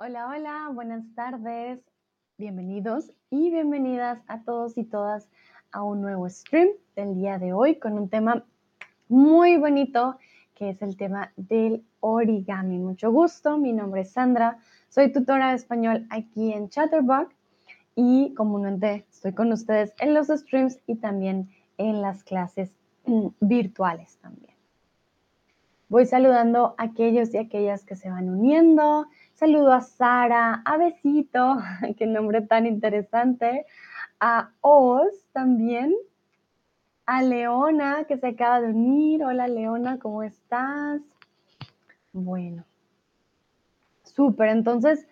Hola, hola, buenas tardes. Bienvenidos y bienvenidas a todos y todas a un nuevo stream del día de hoy con un tema muy bonito que es el tema del origami. Mucho gusto, mi nombre es Sandra, soy tutora de español aquí en Chatterbox y comúnmente estoy con ustedes en los streams y también en las clases mm, virtuales también. Voy saludando a aquellos y aquellas que se van uniendo. Saludo a Sara, a Besito, qué nombre tan interesante, a Oz también, a Leona que se acaba de unir. Hola Leona, ¿cómo estás? Bueno, súper. Entonces,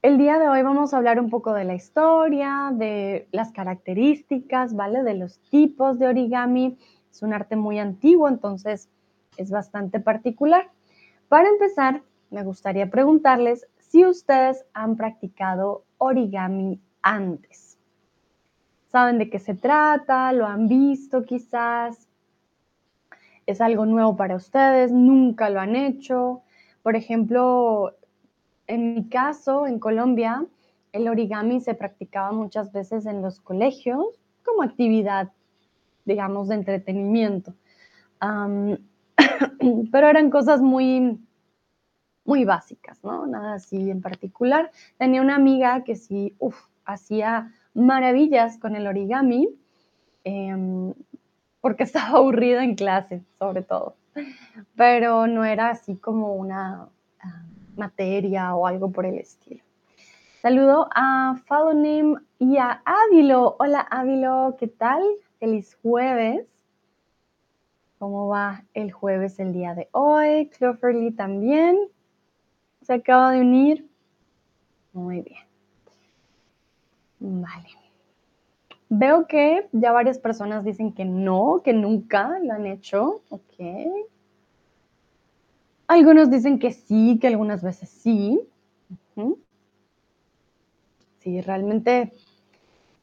el día de hoy vamos a hablar un poco de la historia, de las características, ¿vale? De los tipos de origami. Es un arte muy antiguo, entonces es bastante particular. Para empezar, me gustaría preguntarles si ustedes han practicado origami antes. ¿Saben de qué se trata? ¿Lo han visto quizás? ¿Es algo nuevo para ustedes? ¿Nunca lo han hecho? Por ejemplo, en mi caso, en Colombia, el origami se practicaba muchas veces en los colegios como actividad, digamos, de entretenimiento. pero eran cosas muy, muy básicas, ¿no? Nada así en particular. Tenía una amiga que sí, uff, hacía maravillas con el origami, em, porque estaba aburrida en clase, sobre todo. Pero no era así como una ah, materia o algo por el estilo. Saludo a Fadonim y a Ávilo. Hola Ávilo, ¿qué tal? Feliz jueves. ¿Cómo va el jueves el día de hoy? Cloverly también se acaba de unir. Muy bien. Vale. Veo que ya varias personas dicen que no, que nunca lo han hecho. Ok. Algunos dicen que sí, que algunas veces sí. Sí, realmente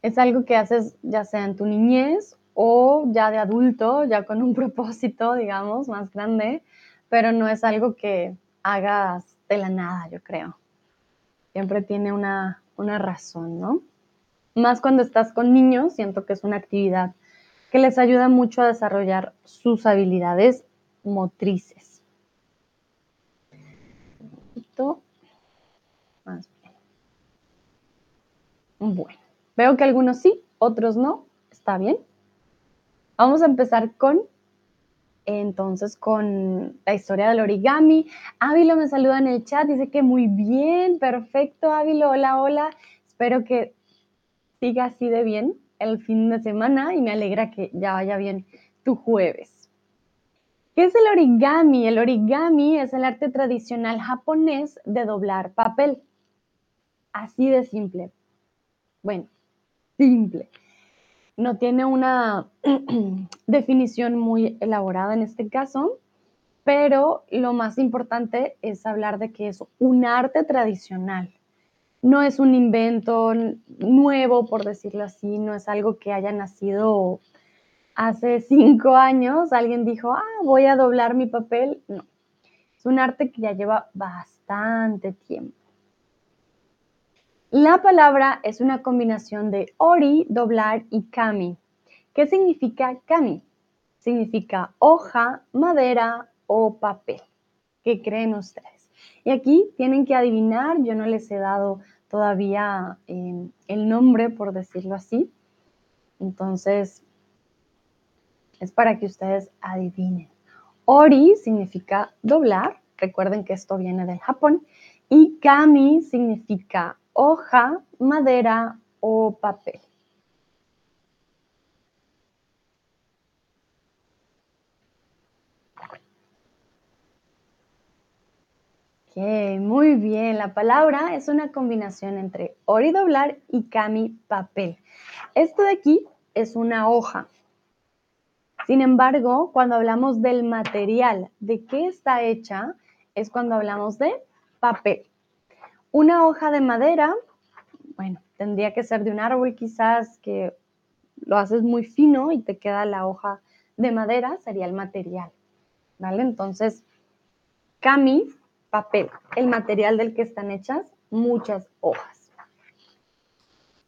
es algo que haces ya sea en tu niñez o ya de adulto, ya con un propósito, digamos, más grande, pero no es algo que hagas de la nada, yo creo. Siempre tiene una, una razón, ¿no? Más cuando estás con niños, siento que es una actividad que les ayuda mucho a desarrollar sus habilidades motrices. Más bien. Bueno, veo que algunos sí, otros no. Está bien. Vamos a empezar con, entonces, con la historia del origami. Ávilo me saluda en el chat, dice que muy bien, perfecto, Ávilo, hola, hola. Espero que siga así de bien el fin de semana y me alegra que ya vaya bien tu jueves. ¿Qué es el origami? El origami es el arte tradicional japonés de doblar papel. Así de simple. Bueno, simple no tiene una definición muy elaborada en este caso, pero lo más importante es hablar de que es un arte tradicional. No es un invento nuevo, por decirlo así, no es algo que haya nacido hace cinco años. Alguien dijo, ah, voy a doblar mi papel. No, es un arte que ya lleva bastante tiempo. La palabra es una combinación de ori, doblar y kami. ¿Qué significa kami? Significa hoja, madera o papel. ¿Qué creen ustedes? Y aquí tienen que adivinar, yo no les he dado todavía em, el nombre, por decirlo así. Entonces, es para que ustedes adivinen. Ori significa doblar, recuerden que esto viene del Japón, y kami significa hoja, madera o papel. Ok, muy bien. La palabra es una combinación entre ori doblar y kami papel. Esto de aquí es una hoja. Sin embargo, cuando hablamos del material, de qué está hecha, es cuando hablamos de papel. Una hoja de madera, bueno, tendría que ser de un árbol quizás que lo haces muy fino y te queda la hoja de madera, sería el material, ¿vale? Entonces, kami papel, el material del que están hechas muchas hojas.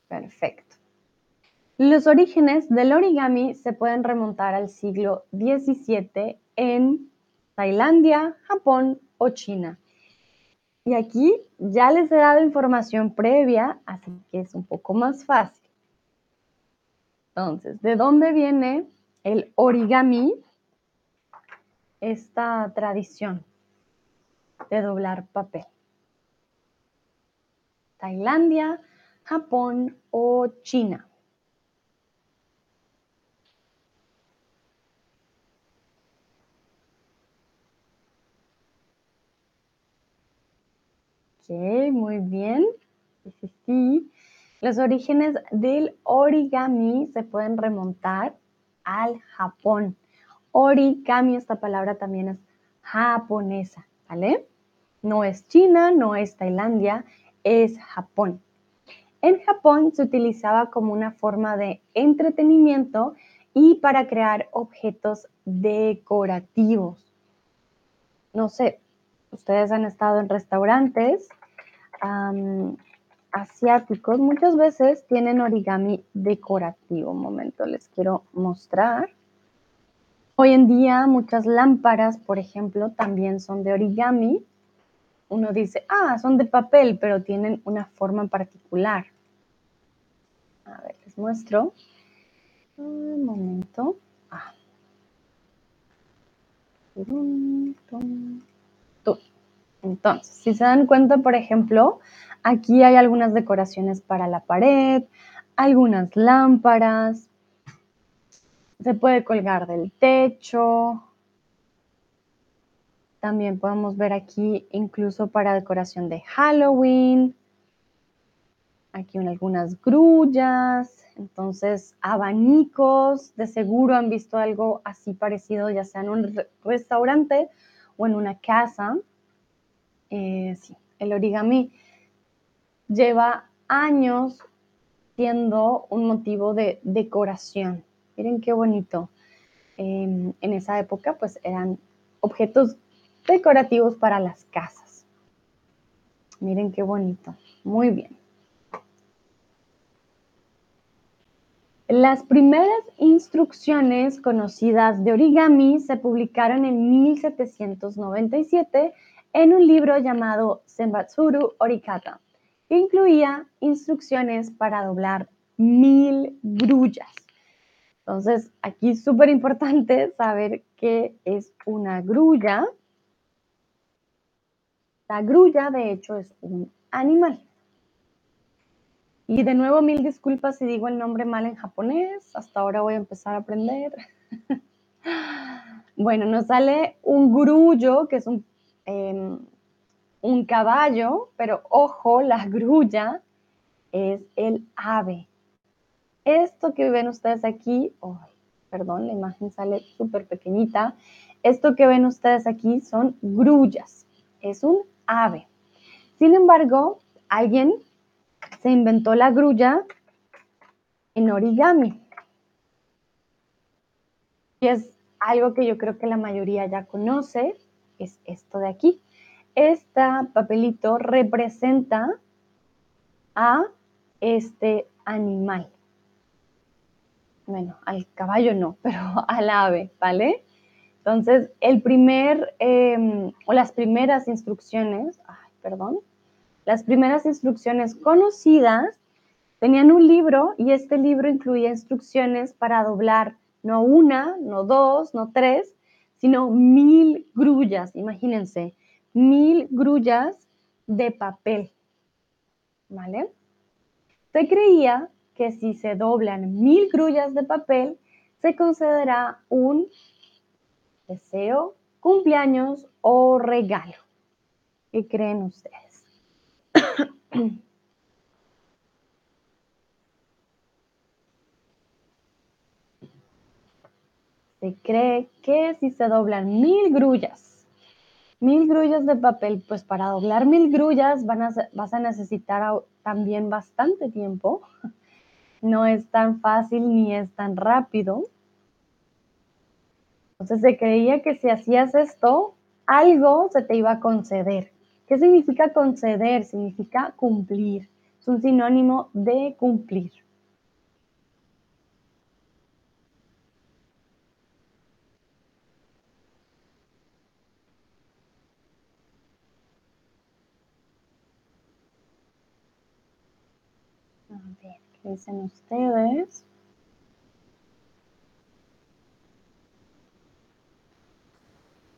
Perfecto. Los orígenes del origami se pueden remontar al siglo XVII en Tailandia, Japón o China. Y aquí ya les he dado información previa, así que es un poco más fácil. Entonces, ¿de dónde viene el origami? Esta tradición de doblar papel. Tailandia, Japón o China. Ok, muy bien. Sí, sí. Los orígenes del origami se pueden remontar al Japón. Origami, esta palabra también es japonesa, ¿vale? No es China, no es Tailandia, es Japón. En Japón se utilizaba como una forma de entretenimiento y para crear objetos decorativos. No sé, ustedes han estado en restaurantes asiáticos, muchas veces tienen origami decorativo. Un momento, les quiero mostrar. Hoy en día muchas lámparas, por ejemplo, también son de origami. Uno dice, ah, son de papel, pero tienen una forma particular. A ver, les muestro. Un momento. Ah. Entonces, si se dan cuenta, por ejemplo, aquí hay algunas decoraciones para la pared, algunas lámparas, se puede colgar del techo. También podemos ver aquí incluso para decoración de Halloween. Aquí algunas grullas, entonces abanicos, de seguro han visto algo así parecido, ya sea en un restaurante o en una casa. Eh, sí, el origami lleva años siendo un motivo de decoración. Miren qué bonito. Em, en esa época, pues eran objetos decorativos para las casas. Miren qué bonito. Muy bien. Las primeras instrucciones conocidas de origami se publicaron en 1797 en un libro llamado Senbatsuru Orikata, que incluía instrucciones para doblar mil grullas. Entonces, aquí es súper importante saber qué es una grulla. La grulla, de hecho, es un animal. Y de nuevo, mil disculpas si digo el nombre mal en japonés. Hasta ahora voy a empezar a aprender. bueno, nos sale un grullo, que es un Un caballo, pero ojo, la grulla es el ave. Esto que ven ustedes aquí, perdón, la imagen sale súper pequeñita. Esto que ven ustedes aquí son grullas, es un ave. Sin embargo, alguien se inventó la grulla en origami. Y es algo que yo creo que la mayoría ya conoce, es esto de aquí. Este papelito representa a este animal. Bueno, al caballo no, pero al ave, ¿vale? Entonces, el primer, em, o las primeras instrucciones, perdón, las primeras instrucciones conocidas tenían un libro y este libro incluía instrucciones para doblar no una, no dos, no tres, sino mil grullas, imagínense, mil grullas de papel, ¿vale? Se creía que si se doblan mil grullas de papel, se concederá un deseo, cumpleaños o regalo. ¿Qué creen ustedes? se cree que si se doblan mil grullas, mil grullas de papel, pues para doblar mil grullas van a, vas a necesitar también bastante tiempo. No es tan fácil ni es tan rápido. Entonces se creía que si hacías esto, algo se te iba a conceder. ¿Qué significa conceder? Significa cumplir. Es un sinónimo de cumplir. A ver, ¿qué dicen ustedes?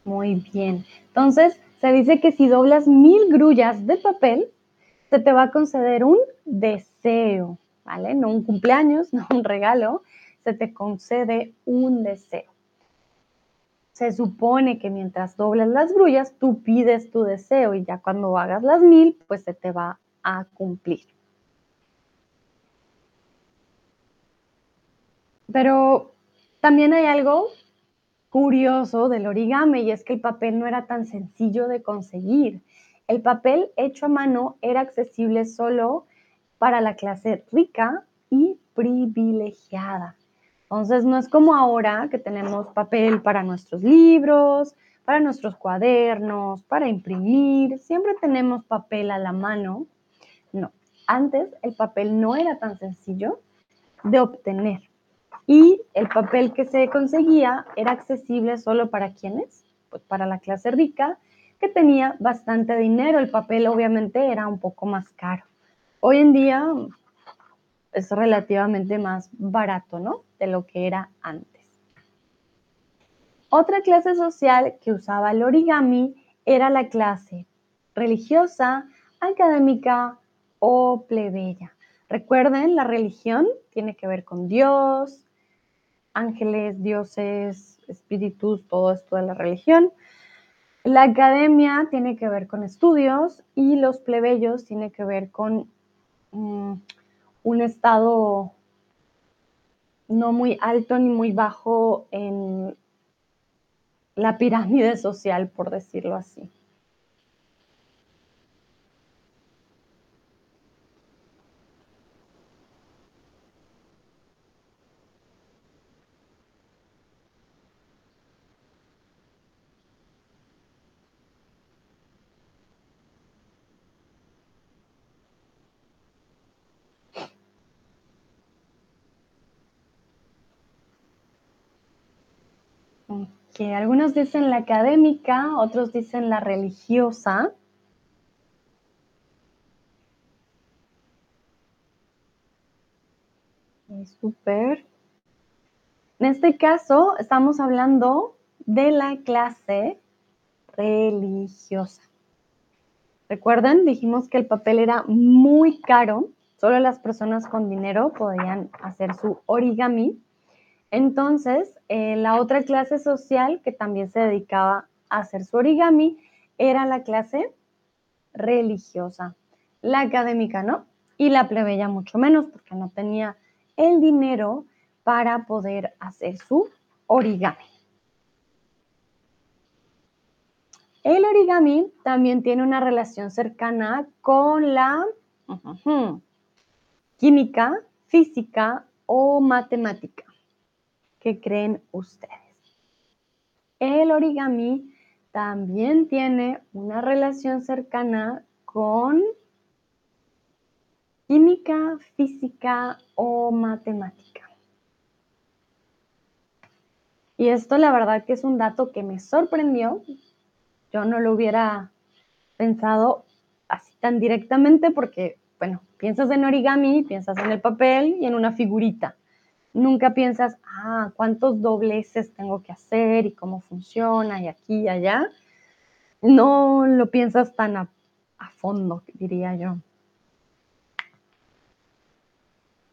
Muy bien. Entonces, se dice que si doblas mil grullas de papel, se te va a conceder un deseo, ¿vale? No un cumpleaños, no un regalo, se te concede un deseo. Se supone que mientras doblas las grullas, tú pides tu deseo y ya cuando hagas las mil, pues se te va a cumplir. Pero también hay algo curioso del origami y es que el papel no era tan sencillo de conseguir. El papel hecho a mano era accesible solo para la clase rica y privilegiada. Entonces no es como ahora que tenemos papel para nuestros libros, para nuestros cuadernos, para imprimir, siempre tenemos papel a la mano. No, antes el papel no era tan sencillo de obtener y el papel que se conseguía era accesible solo para quienes, pues para la clase rica, que tenía bastante dinero. El papel obviamente era un poco más caro. Hoy en día es relativamente más barato, ¿no? De lo que era antes. Otra clase social que usaba el origami era la clase religiosa, académica o plebeya. Recuerden, la religión tiene que ver con Dios, ángeles, dioses, espíritus, todo esto de la religión. La academia tiene que ver con estudios y los plebeyos tiene que ver con mm, un estado no muy alto ni muy bajo en la pirámide social, por decirlo así. Que algunos dicen la académica, otros dicen la religiosa. Súper. En este caso, estamos hablando de la clase religiosa. Recuerden, dijimos que el papel era muy caro, solo las personas con dinero podían hacer su origami. Entonces, eh, la otra clase social que también se dedicaba a hacer su origami era la clase religiosa. La académica no, y la plebeya mucho menos, porque no tenía el dinero para poder hacer su origami. El origami también tiene una relación cercana con la química, física o matemática. ¿Qué creen ustedes? El origami también tiene una relación cercana con química, física o matemática. Y esto la verdad que es un dato que me sorprendió. Yo no lo hubiera pensado así tan directamente porque, bueno, piensas en origami, piensas en el papel y en una figurita nunca piensas, ah, cuántos dobleces tengo que hacer y cómo funciona y aquí y allá. No lo piensas tan a, fondo, diría yo.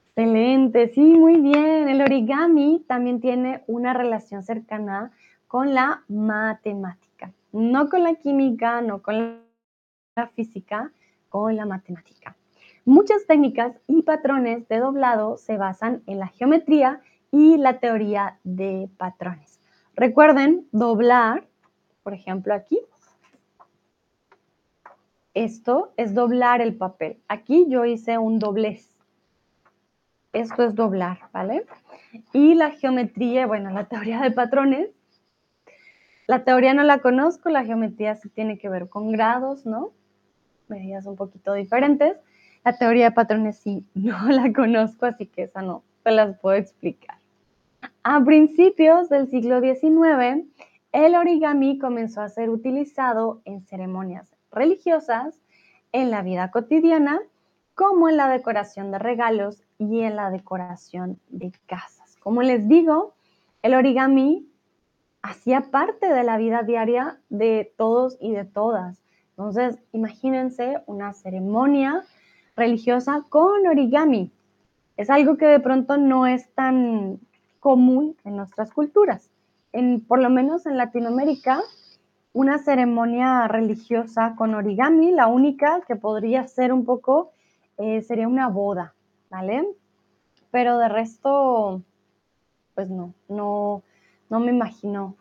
Excelente, sí, muy bien. El origami también tiene una relación cercana con la matemática, no con la química, no con la física, con la matemática. Muchas técnicas y patrones de doblado se basan en la geometría y la teoría de patrones. Recuerden doblar, por ejemplo aquí, esto es doblar el papel. Aquí yo hice un doblez. Esto es doblar, ¿vale? Y la geometría, bueno, la teoría de patrones La teoría no la conozco, la geometría sí tiene que ver con grados, ¿no? Medidas un poquito diferentes. La teoría de patrones sí no la conozco, así que esa no se las puedo explicar. A principios del siglo XIX, el origami comenzó a ser utilizado en ceremonias religiosas, en la vida cotidiana, como en la decoración de regalos y en la decoración de casas. Como les digo, el origami hacía parte de la vida diaria de todos y de todas. Entonces, imagínense una ceremonia religiosa con origami. Es algo que de pronto no es tan común en nuestras culturas. En, por lo menos en Latinoamérica, una ceremonia religiosa con origami, la única que podría ser un poco, eh, sería una boda, ¿vale? Pero de resto, pues no, no, no me imagino,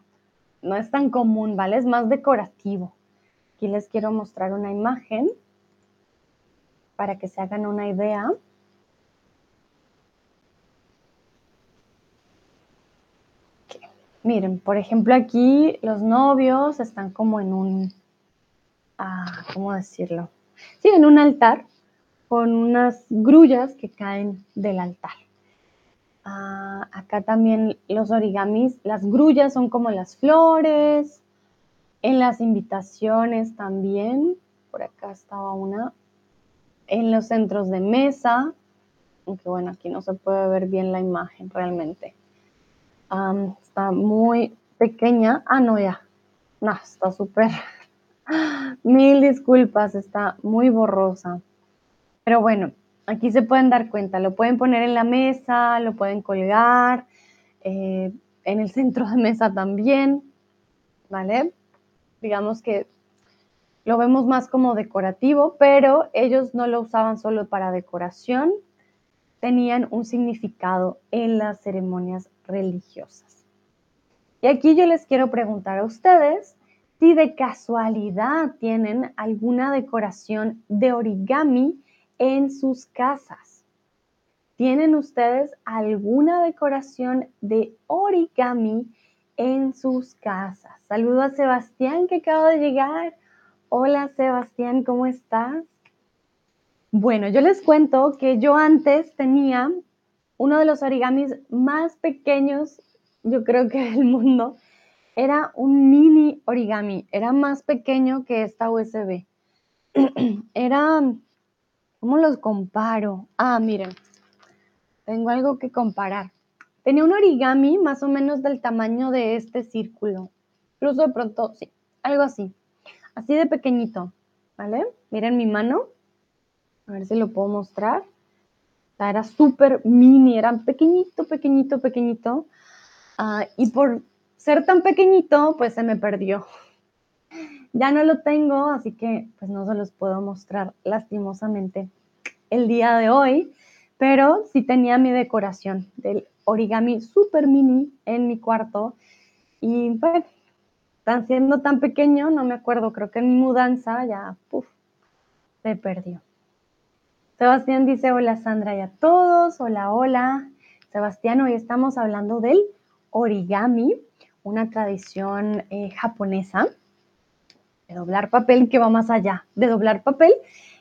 no es tan común, ¿vale? Es más decorativo. Aquí les quiero mostrar una imagen para que se hagan una idea. Miren, por ejemplo, aquí los novios están como en un, ah, ¿cómo decirlo? Sí, en un altar con unas grullas que caen del altar. Ah, acá también los origamis, las grullas son como las flores. En las invitaciones también, por acá estaba una. En los centros de mesa, aunque bueno, aquí no se puede ver bien la imagen realmente está muy pequeña. Ah, no, ya. No, está súper. Mil disculpas, está muy borrosa. Pero bueno, aquí se pueden dar cuenta. Lo pueden poner en la mesa, lo pueden colgar, eh, en el centro de mesa también, ¿vale? Digamos que lo vemos más como decorativo, pero ellos no lo usaban solo para decoración, tenían un significado en las ceremonias religiosas. Y aquí yo les quiero preguntar a ustedes si de casualidad tienen alguna decoración de origami en sus casas. ¿Tienen ustedes alguna decoración de origami en sus casas? Saludo a Sebastián que acaba de llegar. Hola Sebastián, ¿cómo estás? Bueno, yo les cuento que yo antes tenía uno de los origamis más pequeños, yo creo que del mundo. Era un mini origami, era más pequeño que esta USB. era, ¿cómo los comparo? Ah, miren, tengo algo que comparar. Tenía un origami más o menos del tamaño de este círculo. Incluso de pronto, sí, algo así. Así de pequeñito, ¿vale? Miren mi mano. A ver si lo puedo mostrar era súper mini, era pequeñito, pequeñito, pequeñito. Ah, y por ser tan pequeñito, pues se me perdió. Ya no lo tengo, así que pues no se los puedo mostrar lastimosamente el día de hoy, pero sí tenía mi decoración del origami súper mini en mi cuarto. Y pues, siendo tan pequeño, no me acuerdo, creo que en mi mudanza ya, puff, se perdió. Sebastián dice, hola Sandra y a todos, hola, hola. Sebastián, hoy estamos hablando del origami, una tradición eh, japonesa de doblar papel que va más allá de doblar papel.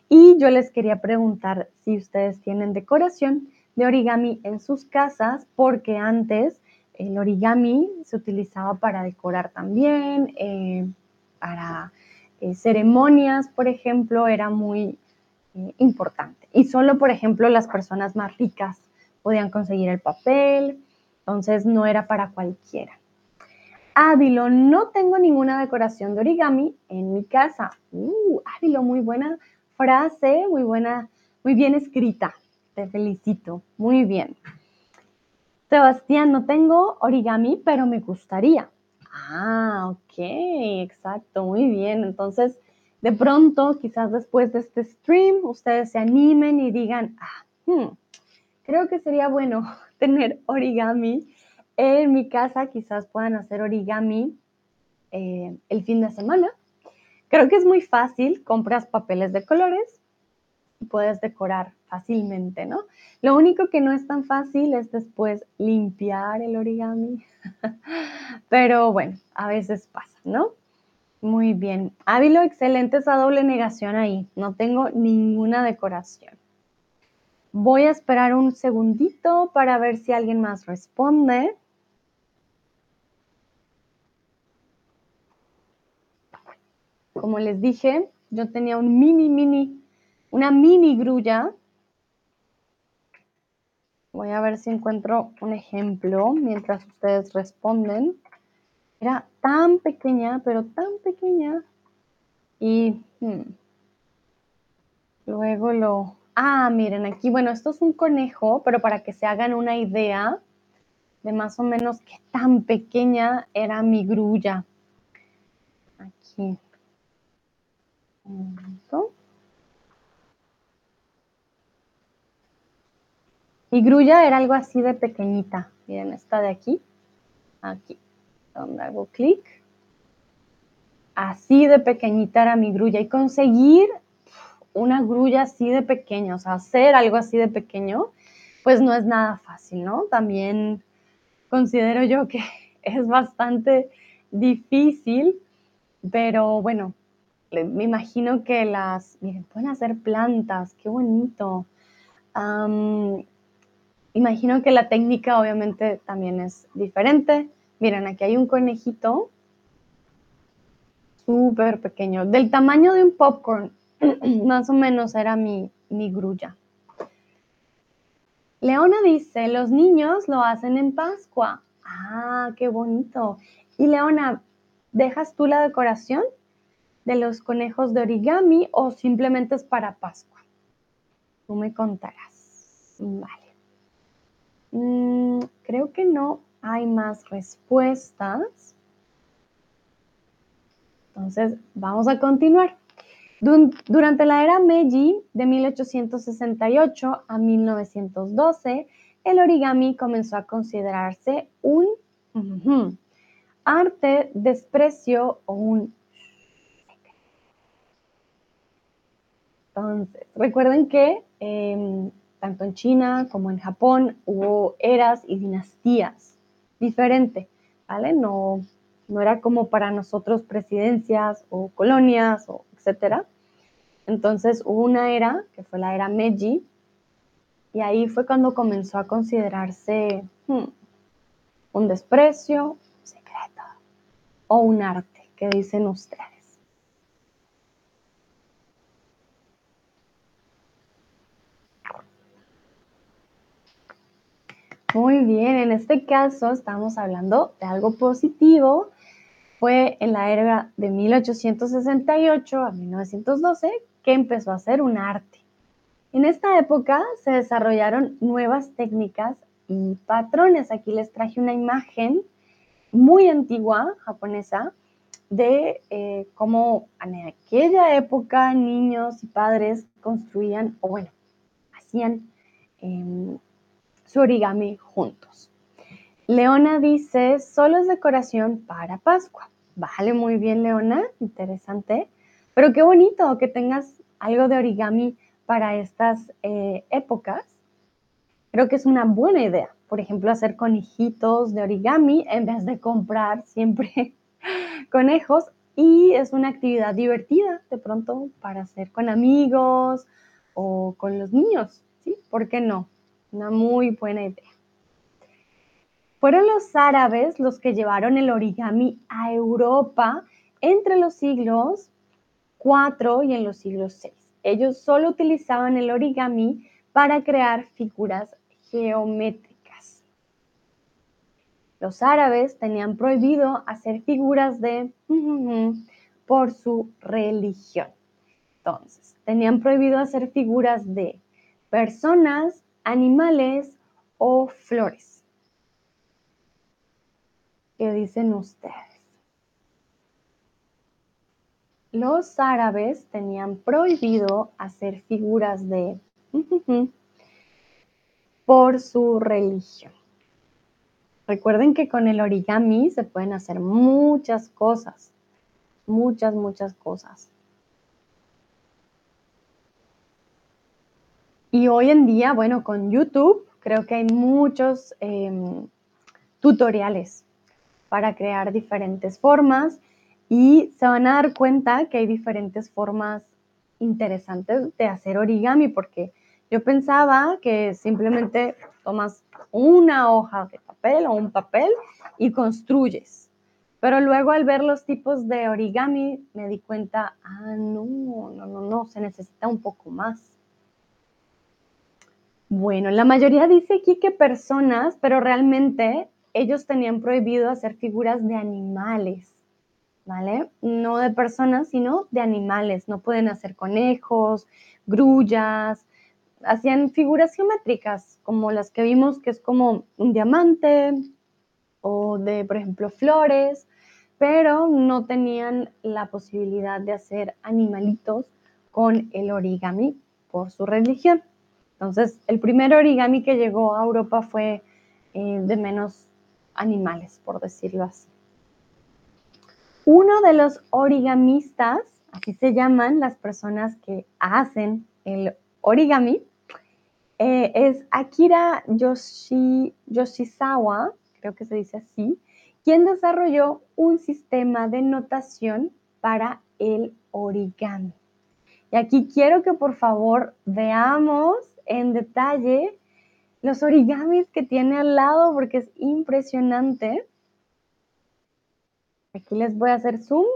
Y yo les quería preguntar si ustedes tienen decoración de origami en sus casas, porque antes el origami se utilizaba para decorar también, eh, para eh, ceremonias, por ejemplo, era muy importante. Y solo, por ejemplo, las personas más ricas podían conseguir el papel, entonces no era para cualquiera. Ávilo, no tengo ninguna decoración de origami en mi casa. Uh, Ávilo, muy buena frase, muy buena, muy bien escrita. Te felicito, muy bien. Sebastián, no tengo origami, pero me gustaría. Ah, ok, exacto, muy bien. Entonces, de pronto, quizás después de este stream, ustedes se animen y digan, ah, hmm, creo que sería bueno tener origami en mi casa, quizás puedan hacer origami eh, el fin de semana. Creo que es muy fácil, compras papeles de colores, puedes decorar fácilmente, ¿no? Lo único que no es tan fácil es después limpiar el origami, pero bueno, a veces pasa, ¿no? Muy bien. Ávilo, excelente esa doble negación ahí. No tengo ninguna decoración. Voy a esperar un segundito para ver si alguien más responde. Como les dije, yo tenía un mini, mini, una mini grulla. Voy a ver si encuentro un ejemplo mientras ustedes responden. Era tan pequeña, pero tan pequeña. Y hmm, luego lo... Ah, miren, aquí, bueno, esto es un conejo, pero para que se hagan una idea de más o menos qué tan pequeña era mi grulla. Aquí. Mi grulla era algo así de pequeñita. Miren, esta de aquí. Aquí donde hago clic. Así de pequeñita era mi grulla y conseguir una grulla así de pequeña, o sea, hacer algo así de pequeño, pues no es nada fácil, ¿no? También considero yo que es bastante difícil, pero bueno, me imagino que las, miren, pueden hacer plantas, qué bonito. Imagino que la técnica obviamente también es diferente. Miren, aquí hay un conejito súper pequeño, del tamaño de un popcorn, más o menos era mi, mi grulla. Leona dice, los niños lo hacen en Pascua. Ah, qué bonito. Y Leona, ¿dejas tú la decoración de los conejos de origami o simplemente es para Pascua? Tú me contarás. Vale. Mm, creo que no hay más respuestas. Entonces, vamos a continuar. Durante la era Meiji, de 1868 a 1912, el origami comenzó a considerarse un arte, desprecio o un Entonces, recuerden que em, tanto en China como en Japón hubo eras y dinastías diferente, ¿vale? No, no era como para nosotros presidencias o colonias o etcétera. Entonces hubo una era, que fue la era Meiji, y ahí fue cuando comenzó a considerarse hmm, un desprecio, un secreto o un arte, que dicen ustedes. Muy bien, en este caso estamos hablando de algo positivo. Fue en la era de 1868 a 1912 que empezó a ser un arte. En esta época se desarrollaron nuevas técnicas y patrones. Aquí les traje una imagen muy antigua japonesa de eh, cómo en aquella época niños y padres construían, o bueno, hacían em, su origami juntos. Leona dice, solo es decoración para Pascua. Vale, muy bien, Leona, interesante. Pero qué bonito que tengas algo de origami para estas eh, épocas. Creo que es una buena idea. Por ejemplo, hacer conejitos de origami en vez de comprar siempre conejos. Y es una actividad divertida de pronto para hacer con amigos o con los niños. ¿Sí? ¿Por qué no? Una muy buena idea. Fueron los árabes los que llevaron el origami a Europa entre los siglos IV y en los siglos VI. Ellos solo utilizaban el origami para crear figuras geométricas. Los árabes tenían prohibido hacer figuras de por su religión. Entonces, tenían prohibido hacer figuras de personas, animales o flores. ¿Qué dicen ustedes? Los árabes tenían prohibido hacer figuras de por su religión. Recuerden que con el origami se pueden hacer muchas cosas, muchas, muchas cosas. Y hoy en día, bueno, con YouTube creo que hay muchos em, tutoriales para crear diferentes formas y se van a dar cuenta que hay diferentes formas interesantes de hacer origami porque yo pensaba que simplemente tomas una hoja de papel o un papel y construyes. Pero luego al ver los tipos de origami me di cuenta, ah, no, no, no, no, se necesita un poco más. Bueno, la mayoría dice aquí que personas, pero realmente ellos tenían prohibido hacer figuras de animales, ¿vale? No de personas, sino de animales. No pueden hacer conejos, grullas. Hacían figuras geométricas, como las que vimos, que es como un diamante o de, por ejemplo, flores, pero no tenían la posibilidad de hacer animalitos con el origami por su religión. Entonces, el primer origami que llegó a Europa fue eh, de menos animales, por decirlo así. Uno de los origamistas, así se llaman las personas que hacen el origami, eh, es Akira Yoshi, Yoshizawa, creo que se dice así, quien desarrolló un sistema de notación para el origami. Y aquí quiero que por favor veamos en detalle los origamis que tiene al lado porque es impresionante. Aquí les voy a hacer zoom.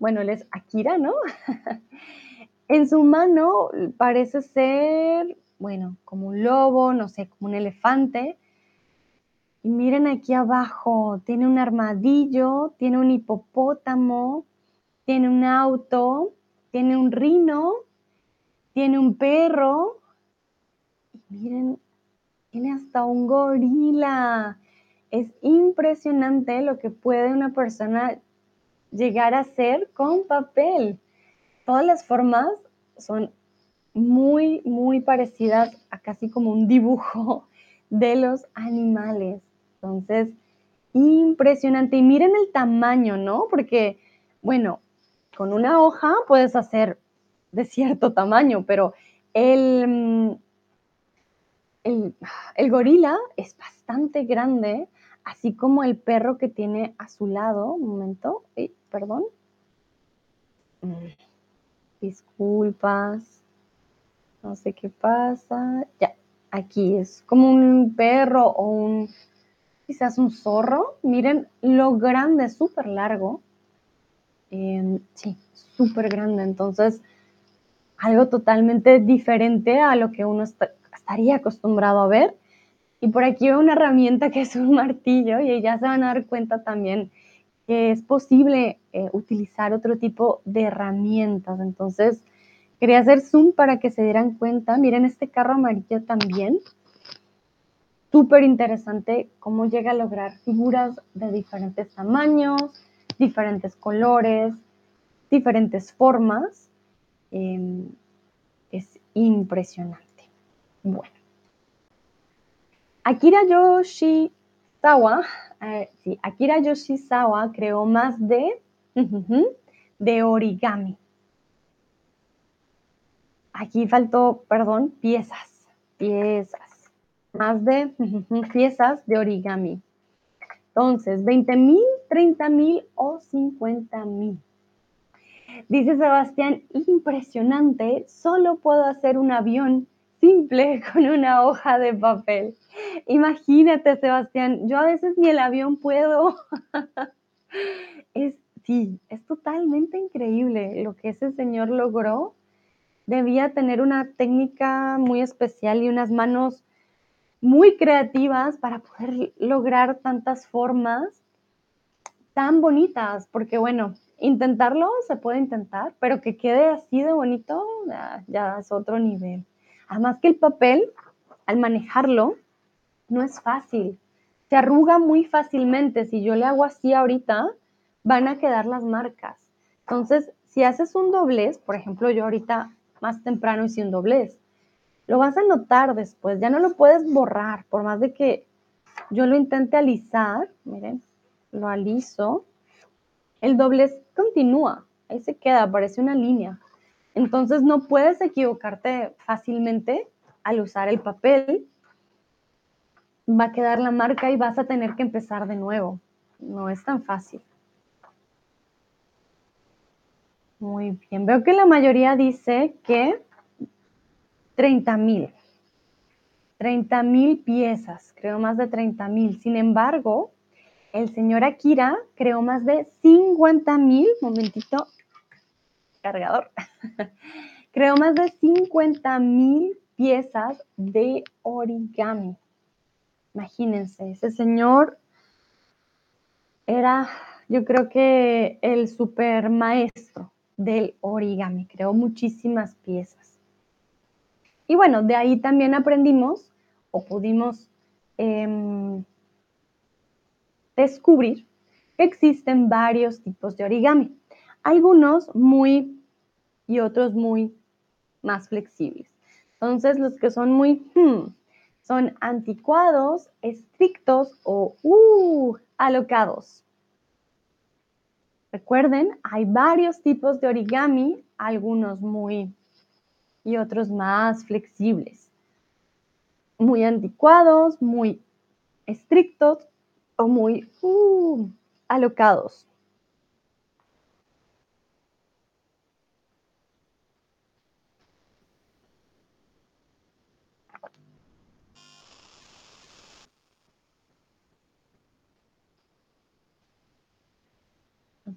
Bueno, él es Akira, ¿no? en su mano parece ser, bueno, como un lobo, no sé, como un elefante. Y miren aquí abajo, tiene un armadillo, tiene un hipopótamo, tiene un auto, tiene un rino, tiene un perro. Miren tiene hasta un gorila. Es impresionante lo que puede una persona llegar a hacer con papel. Todas las formas son muy, muy parecidas a casi como un dibujo de los animales. Entonces, impresionante. Y miren el tamaño, ¿no? Porque, bueno, con una hoja puedes hacer de cierto tamaño, pero el, el, gorila es bastante grande, así como el perro que tiene a su lado. Un momento, perdón. Mm, disculpas. No sé qué pasa. Ya, aquí es como un perro o un, quizás un zorro. Miren lo grande, súper largo. Em, sí, súper grande. Entonces, algo totalmente diferente a lo que uno está, estaría acostumbrado a ver. Y por aquí veo una herramienta que es un martillo y ya se van a dar cuenta también que es posible eh, utilizar otro tipo de herramientas. Entonces, quería hacer zoom para que se dieran cuenta. Miren este carro amarillo también. Súper interesante cómo llega a lograr figuras de diferentes tamaños, diferentes colores, diferentes formas. Em, es impresionante. Bueno. Akira Yoshizawa, eh, sí, Akira Yoshizawa creó más de, de origami. Aquí faltó, perdón, piezas, piezas, más de piezas de origami. Entonces, 20 mil, 30 mil o 50 mil. Dice Sebastián, impresionante, solo puedo hacer un avión simple con una hoja de papel. Imagínate, Sebastián, yo a veces ni el avión puedo. es, sí, es totalmente increíble lo que ese señor logró. Debía tener una técnica muy especial y unas manos muy creativas para poder lograr tantas formas tan bonitas, porque bueno, intentarlo se puede intentar, pero que quede así de bonito ya es otro nivel. Además que el papel, al manejarlo, no es fácil. Se arruga muy fácilmente. Si yo le hago así ahorita, van a quedar las marcas. Entonces, si haces un doblez, por ejemplo, yo ahorita más temprano hice un doblez, lo vas a notar después, ya no lo puedes borrar, por más de que yo lo intente alisar, miren, lo aliso, el doblez continúa, ahí se queda, parece una línea. Entonces no puedes equivocarte fácilmente al usar el papel, va a quedar la marca y vas a tener que empezar de nuevo. No es tan fácil. Muy bien, veo que la mayoría dice que 30 mil. 30 mil piezas, creo más de 30 mil. Sin embargo, el señor Akira creó más de 50 mil, momentito, cargador, creó más de 50 mil piezas de origami. Imagínense, ese señor era, yo creo que el super maestro del origami, creó muchísimas piezas. Y bueno, de ahí también aprendimos o pudimos em, descubrir que existen varios tipos de origami, algunos muy y otros muy más flexibles. Entonces, los que son muy hmm, son anticuados, estrictos o uh, alocados. Recuerden, hay varios tipos de origami, algunos muy y otros más flexibles. Muy anticuados, muy estrictos o muy uh, alocados.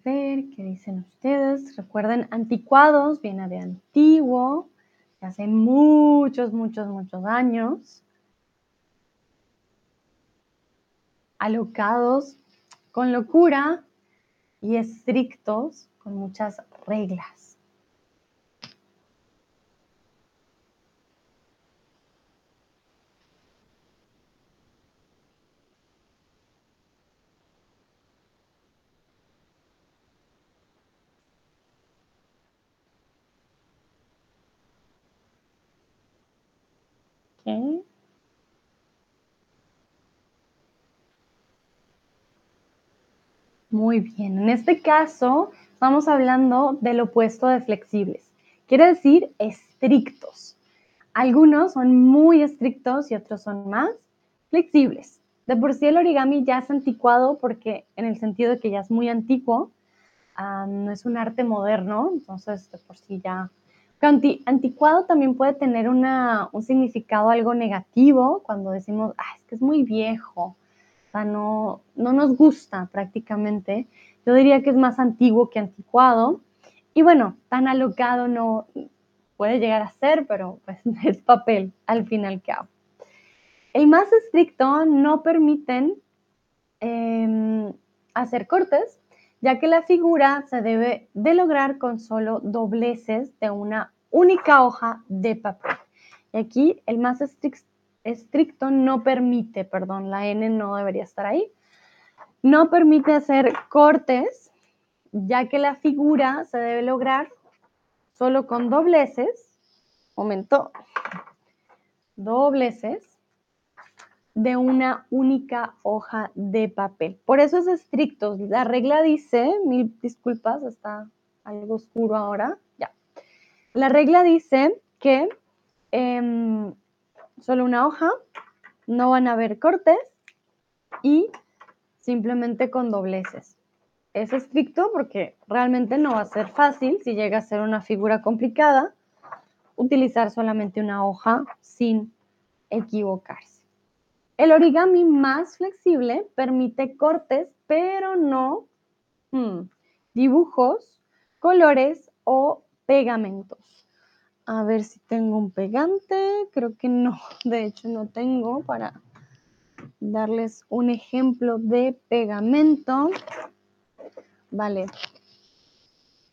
Ver, ¿qué dicen ustedes? Recuerden, anticuados viene de antiguo, hace muchos, muchos, muchos años. alocados con locura y estrictos con muchas reglas. Okay. Muy bien, en este caso estamos hablando del opuesto de flexibles. Quiere decir estrictos. Algunos son muy estrictos y otros son más flexibles. De por sí el origami ya es anticuado porque en el sentido de que ya es muy antiguo, ah, no es un arte moderno, entonces de por sí ya... anticuado también puede tener un significado algo negativo cuando decimos, ah, es que es muy viejo, no, no nos gusta prácticamente. Yo diría que es más antiguo que anticuado. Y bueno, tan alocado no puede llegar a ser, pero pues es papel al fin y al. El más estricto no permiten em, hacer cortes, ya que la figura se debe de lograr con solo dobleces de una única hoja de papel. Y aquí el más estricto estricto no permite, perdón, la N no debería estar ahí, no permite hacer cortes, ya que la figura se debe lograr solo con dobleces, momento, dobleces de una única hoja de papel. Por eso es estricto. La regla dice, mil disculpas, está algo oscuro ahora, ya. La regla dice que em, solo una hoja, no van a haber cortes y simplemente con dobleces. Es estricto porque realmente no va a ser fácil si llega a ser una figura complicada utilizar solamente una hoja sin equivocarse. El origami más flexible permite cortes, pero no hmm, dibujos, colores o pegamentos. A ver si tengo un pegante. Creo que no, de hecho no tengo para darles un ejemplo de pegamento. Vale.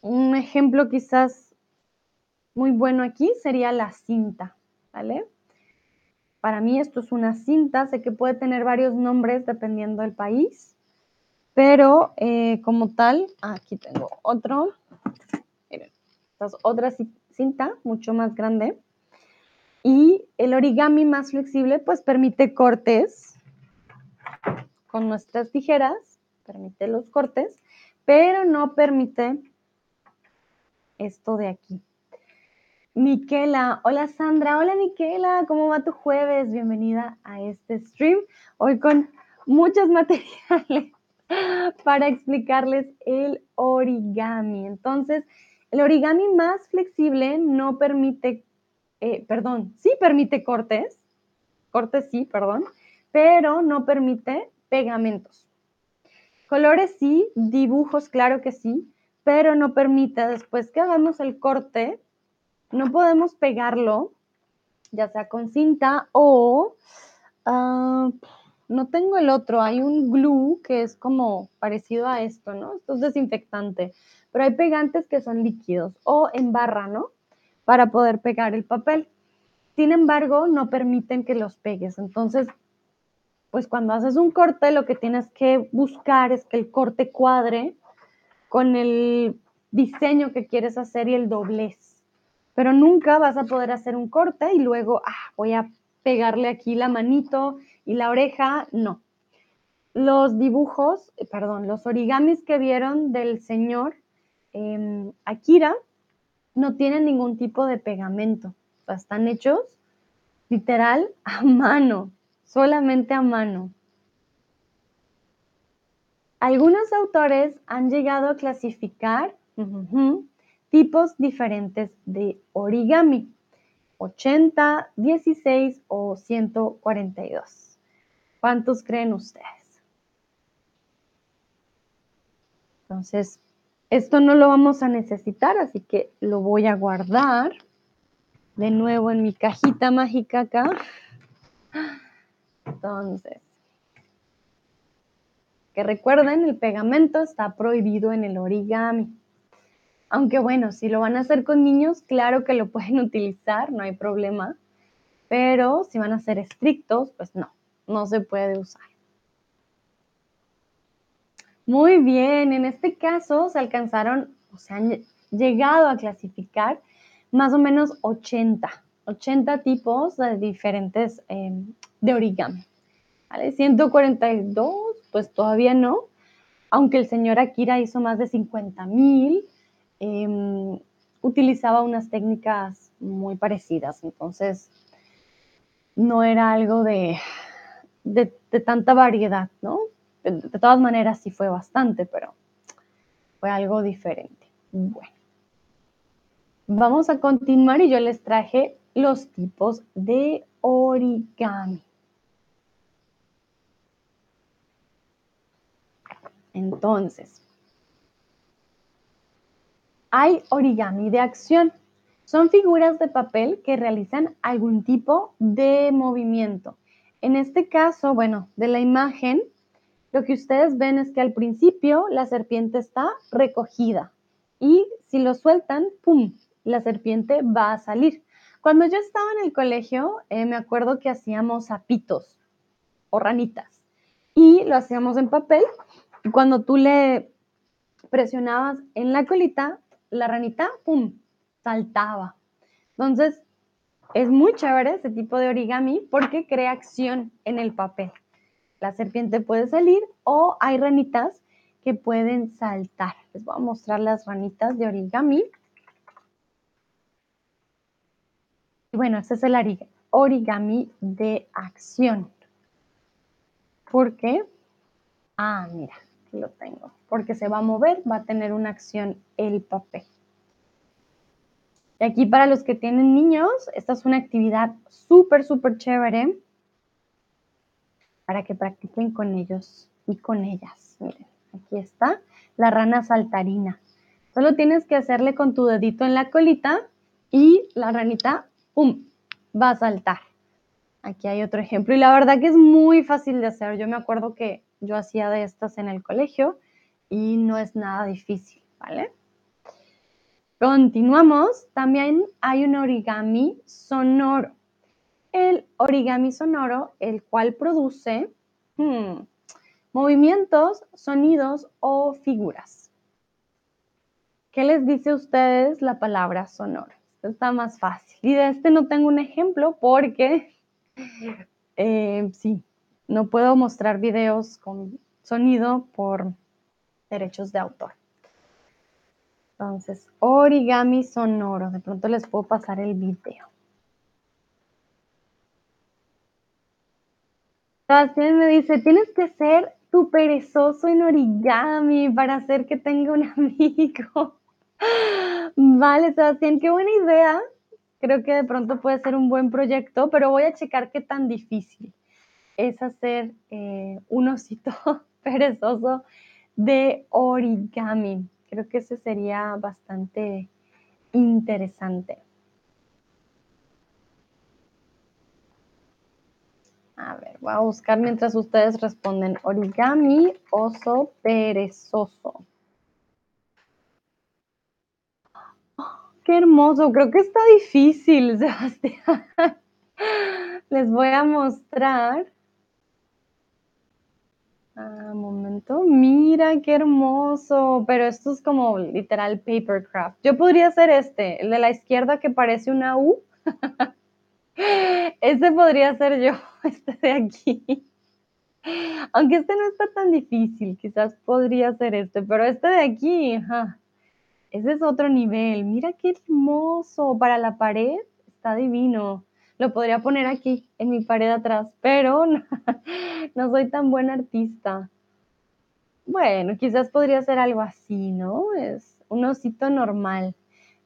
Un ejemplo quizás muy bueno aquí sería la cinta, ¿vale? Para mí esto es una cinta, sé que puede tener varios nombres dependiendo del país, pero eh, como tal, aquí tengo otro. Miren, estas otras cinta mucho más grande. Y el origami más flexible pues permite cortes con nuestras tijeras, permite los cortes, pero no permite esto de aquí. Miquela, hola Sandra, hola Miquela, ¿cómo va tu jueves? Bienvenida a este stream. Hoy con muchos materiales para explicarles el origami. Entonces, el origami más flexible no permite, eh, perdón, sí permite cortes, cortes sí, perdón, pero no permite pegamentos. Colores sí, dibujos claro que sí, pero no permite después que hagamos el corte, no podemos pegarlo, ya sea con cinta o ah, no tengo el otro, hay un glue que es como parecido a esto, ¿no? Esto es desinfectante, pero hay pegantes que son líquidos o en barra, ¿no? Para poder pegar el papel. Sin embargo, no permiten que los pegues. Entonces, pues cuando haces un corte, lo que tienes que buscar es que el corte cuadre con el diseño que quieres hacer y el doblez. Pero nunca vas a poder hacer un corte y luego, ah, voy a pegarle aquí la manito y la oreja, no. Los dibujos, eh, perdón, los origamis que vieron del señor em, Akira no tienen ningún tipo de pegamento. están hechos literal a mano, solamente a mano. Algunos autores han llegado a clasificar tipos diferentes de origami. 80, 16 o 142. ¿Cuántos creen ustedes? Entonces, esto no lo vamos a necesitar, así que lo voy a guardar de nuevo en mi cajita mágica acá. Entonces, que recuerden, el pegamento está prohibido en el origami. Aunque bueno, si lo van a hacer con niños, claro que lo pueden utilizar, no hay problema. Pero si van a ser estrictos, pues no, no se puede usar. Muy bien, en este caso se alcanzaron, o se han llegado a clasificar más o menos 80, 80 tipos de diferentes em, de origami. ¿Vale? 142, pues todavía no, aunque el señor Akira hizo más de 50 mil Em, utilizaba unas técnicas muy parecidas, entonces no era algo de, de, tanta variedad, ¿no? De, todas maneras sí fue bastante, pero fue algo diferente. Bueno, vamos a continuar y yo les traje los tipos de origami. Entonces, hay origami de acción. Son figuras de papel que realizan algún tipo de movimiento. En este caso, bueno, de la imagen, lo que ustedes ven es que al principio la serpiente está recogida y si lo sueltan, ¡pum!, la serpiente va a salir. Cuando yo estaba en el colegio, eh, me acuerdo que hacíamos sapitos o ranitas y lo hacíamos en papel y cuando tú le presionabas en la colita, la ranita, ¡pum!, saltaba. Entonces, es muy chévere ese tipo de origami porque crea acción en el papel. La serpiente puede salir o hay ranitas que pueden saltar. Les voy a mostrar las ranitas de origami. Y bueno, este es el origami de acción. ¿Por qué? Ah, mira, lo tengo porque se va a mover, va a tener una acción el papel. Y aquí para los que tienen niños, esta es una actividad súper, súper chévere para que practiquen con ellos y con ellas. Miren, aquí está la rana saltarina. Solo tienes que hacerle con tu dedito en la colita y la ranita, ¡pum!, va a saltar. Aquí hay otro ejemplo y la verdad que es muy fácil de hacer. Yo me acuerdo que yo hacía de estas en el colegio y no es nada difícil, ¿vale? Continuamos, también hay un origami sonoro. El origami sonoro, el cual produce hmm, movimientos, sonidos o figuras. ¿Qué les dice a ustedes la palabra sonoro? está más fácil. Y de este no tengo un ejemplo porque, eh, sí, no puedo mostrar videos con sonido por derechos de autor. Entonces, origami sonoro. De pronto les puedo pasar el video. Sebastián me dice, tienes que ser tu perezoso en origami para hacer que tenga un amigo. Vale, Sebastián, qué buena idea. Creo que de pronto puede ser un buen proyecto, pero voy a checar qué tan difícil es hacer eh, un osito perezoso de origami. Creo que ese sería bastante interesante. A ver, voy a buscar mientras ustedes responden. Origami, oso perezoso. qué hermoso. Creo que está difícil, Sebastián. Les voy a mostrar. Ah, momento. Mira qué hermoso. Pero esto es como literal papercraft. Yo podría hacer este, el de la izquierda que parece una U. Ese podría ser yo, este de aquí. Aunque este no está tan difícil, quizás podría ser este, pero este de aquí, ese es otro nivel. Mira qué hermoso. Para la pared está divino. Lo podría poner aquí, en mi pared atrás, pero no, no soy tan buen artista. Bueno, quizás podría ser algo así, ¿no? Es un osito normal,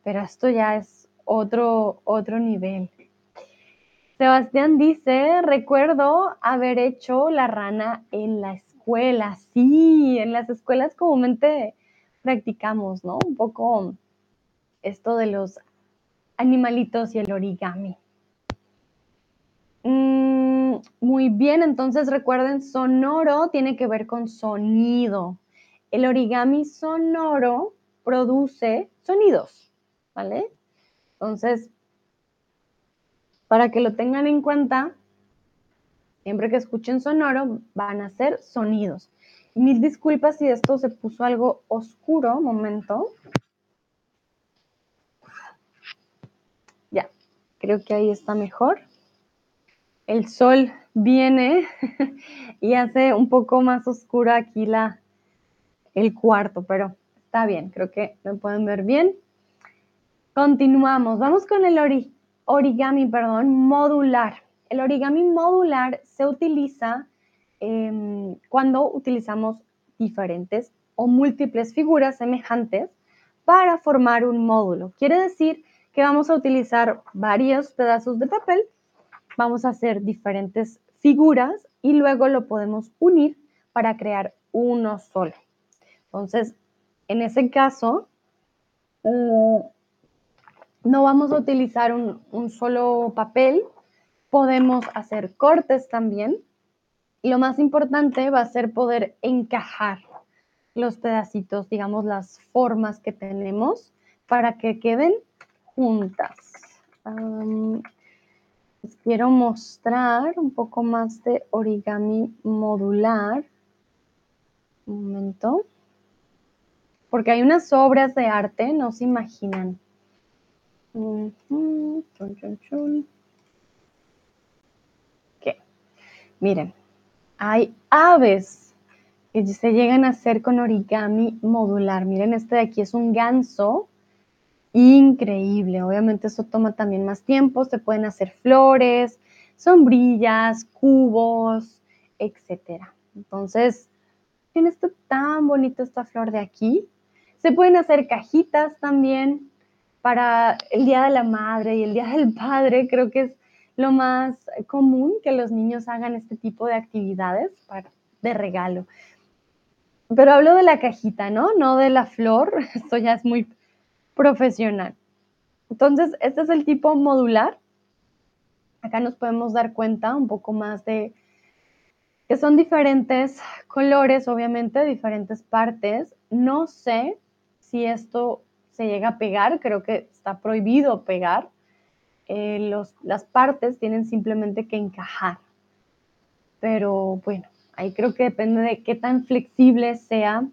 pero esto ya es otro, otro nivel. Sebastián dice, recuerdo haber hecho la rana en la escuela. Sí, en las escuelas comúnmente practicamos, ¿no? Un poco esto de los animalitos y el origami. Mm, muy bien, entonces recuerden, sonoro tiene que ver con sonido. El origami sonoro produce sonidos, ¿vale? Entonces, para que lo tengan en cuenta, siempre que escuchen sonoro van a ser sonidos. Mil disculpas si esto se puso algo oscuro, momento. Ya, creo que ahí está mejor. El sol viene y hace un poco más oscuro aquí la, el cuarto, pero está bien, creo que me pueden ver bien. Continuamos, vamos con el ori origami, perdón, modular. El origami modular se utiliza em, cuando utilizamos diferentes o múltiples figuras semejantes para formar un módulo. Quiere decir que vamos a utilizar varios pedazos de papel, vamos a hacer diferentes figuras y luego lo podemos unir para crear uno solo. Entonces, en ese caso, no vamos a utilizar un, solo papel, podemos hacer cortes también. Y lo más importante va a ser poder encajar los pedacitos, digamos, las formas que tenemos para que queden juntas. les quiero mostrar un poco más de origami modular. Un momento. Porque hay unas obras de arte, no se imaginan. Miren, hay aves que se llegan a hacer con origami modular. Miren, este de aquí es un ganso increíble. Obviamente eso toma también más tiempo. Se pueden hacer flores, sombrillas, cubos, etcétera. Entonces, miren esto tan bonito esta flor de aquí. Se pueden hacer cajitas también para el Día de la Madre y el Día del Padre, creo que es lo más común que los niños hagan este tipo de actividades de regalo. Pero hablo de la cajita, ¿no? No de la flor, esto ya es muy profesional. Entonces, este es el tipo modular. Acá nos podemos dar cuenta un poco más de que son diferentes colores, obviamente, diferentes partes. No sé si esto llega a pegar, creo que está prohibido pegar. Eh, las partes tienen simplemente que encajar. Pero bueno, ahí creo que depende de qué tan flexible sea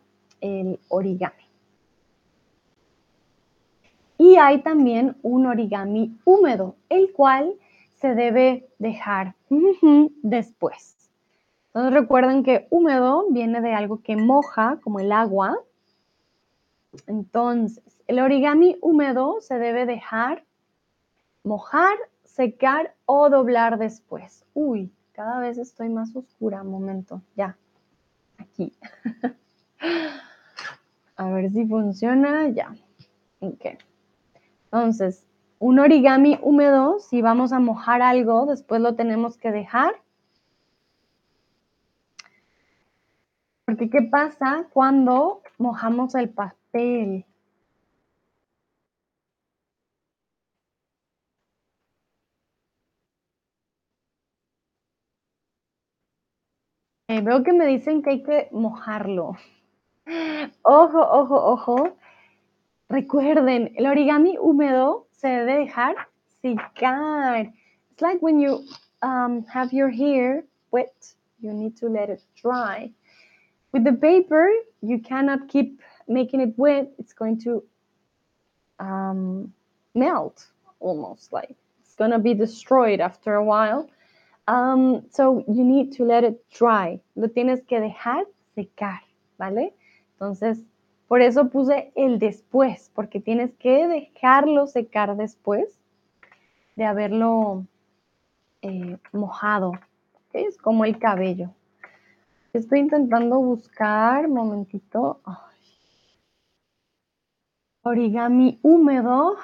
el origami. Y hay también un origami húmedo, el cual se debe dejar después. Entonces recuerden que húmedo viene de algo que moja, como el agua, Entonces, el origami húmedo se debe dejar mojar, secar o doblar después. Uy, cada vez estoy más oscura. Momento, ya. Aquí. A ver si funciona. Ya. Ok. Entonces, un origami húmedo, si vamos a mojar algo, después lo tenemos que dejar. Porque ¿qué pasa cuando mojamos el papel? Eh, veo que me dicen que hay que mojarlo. Ojo, ojo, ojo. Recuerden, el origami húmedo se debe dejar secar. It's like when you um, have your hair wet, you need to let it dry. With the paper, you cannot keep making it wet. It's going to um, melt almost like it's going to be destroyed after a while. Um, so you need to let it dry. Lo tienes que dejar secar, ¿vale? Entonces, por eso puse el después, porque tienes que dejarlo secar después de haberlo eh, mojado. Es como el cabello. Estoy intentando buscar, momentito. Origami húmedo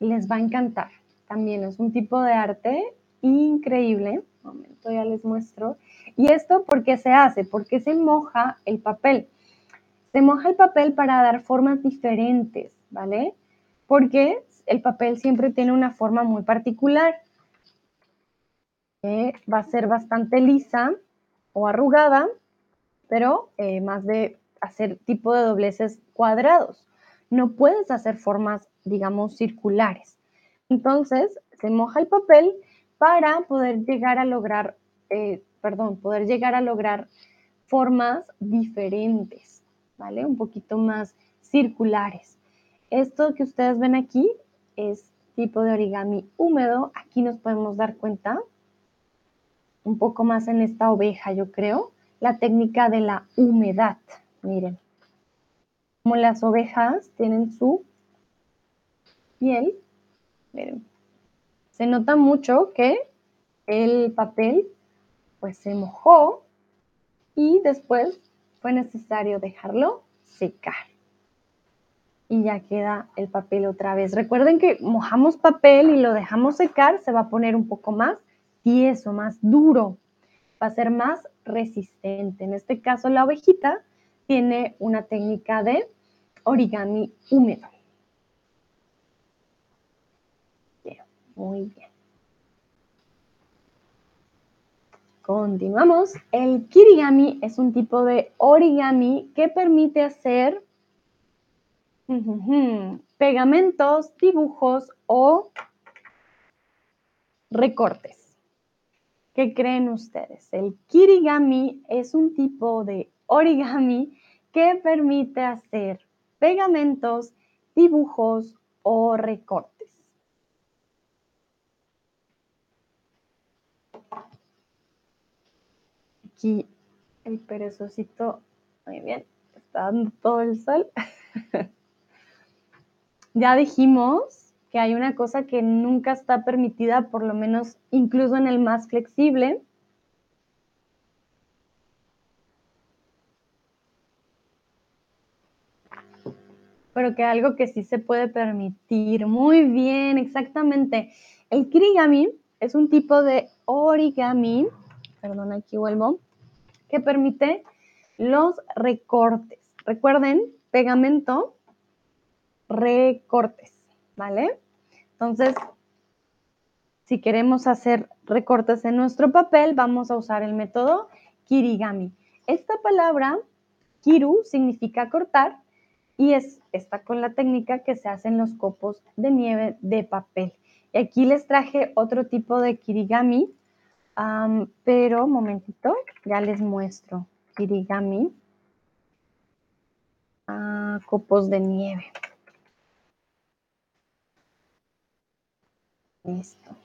les va a encantar. También es un tipo de arte increíble momento ya les muestro. ¿Y esto por qué se hace? Porque se moja el papel. Se moja el papel para dar formas diferentes, ¿vale? Porque el papel siempre tiene una forma muy particular. va a ser bastante lisa o arrugada, pero eh, más de hacer tipo de dobleces cuadrados. No puedes hacer formas, digamos, circulares. Entonces, se moja el papel para poder llegar a lograr, eh, perdón, poder llegar a lograr formas diferentes, ¿vale? Un poquito más circulares. Esto que ustedes ven aquí es tipo de origami húmedo. Aquí nos podemos dar cuenta un poco más en esta oveja, yo creo, la técnica de la humedad. Miren, como las ovejas tienen su piel, miren, se nota mucho que el papel pues se mojó y después fue necesario dejarlo secar. Y ya queda el papel otra vez. Recuerden que mojamos papel y lo dejamos secar, se va a poner un poco más tieso, más duro. Va a ser más resistente. En este caso, la ovejita tiene una técnica de origami húmedo. Muy bien. Continuamos. El kirigami es un tipo de origami que permite hacer pegamentos, dibujos o recortes. ¿Qué creen ustedes? El kirigami es un tipo de origami que permite hacer pegamentos, dibujos o recortes. aquí el perezosito, muy bien, está dando todo el sol. ya dijimos que hay una cosa que nunca está permitida, por lo menos incluso en el más flexible. Pero que algo que sí se puede permitir. Muy bien, exactamente. El kirigami es un tipo de origami. Perdón, aquí vuelvo que permite los recortes. Recuerden, pegamento, recortes, ¿vale? Entonces, si queremos hacer recortes en nuestro papel, vamos a usar el método kirigami. Esta palabra, kiru, significa cortar y es con la técnica que se hacen los copos de nieve de papel. Y aquí les traje otro tipo de kirigami pero, momentito, ya les muestro. Kirigami. Ah, copos de nieve. Listo.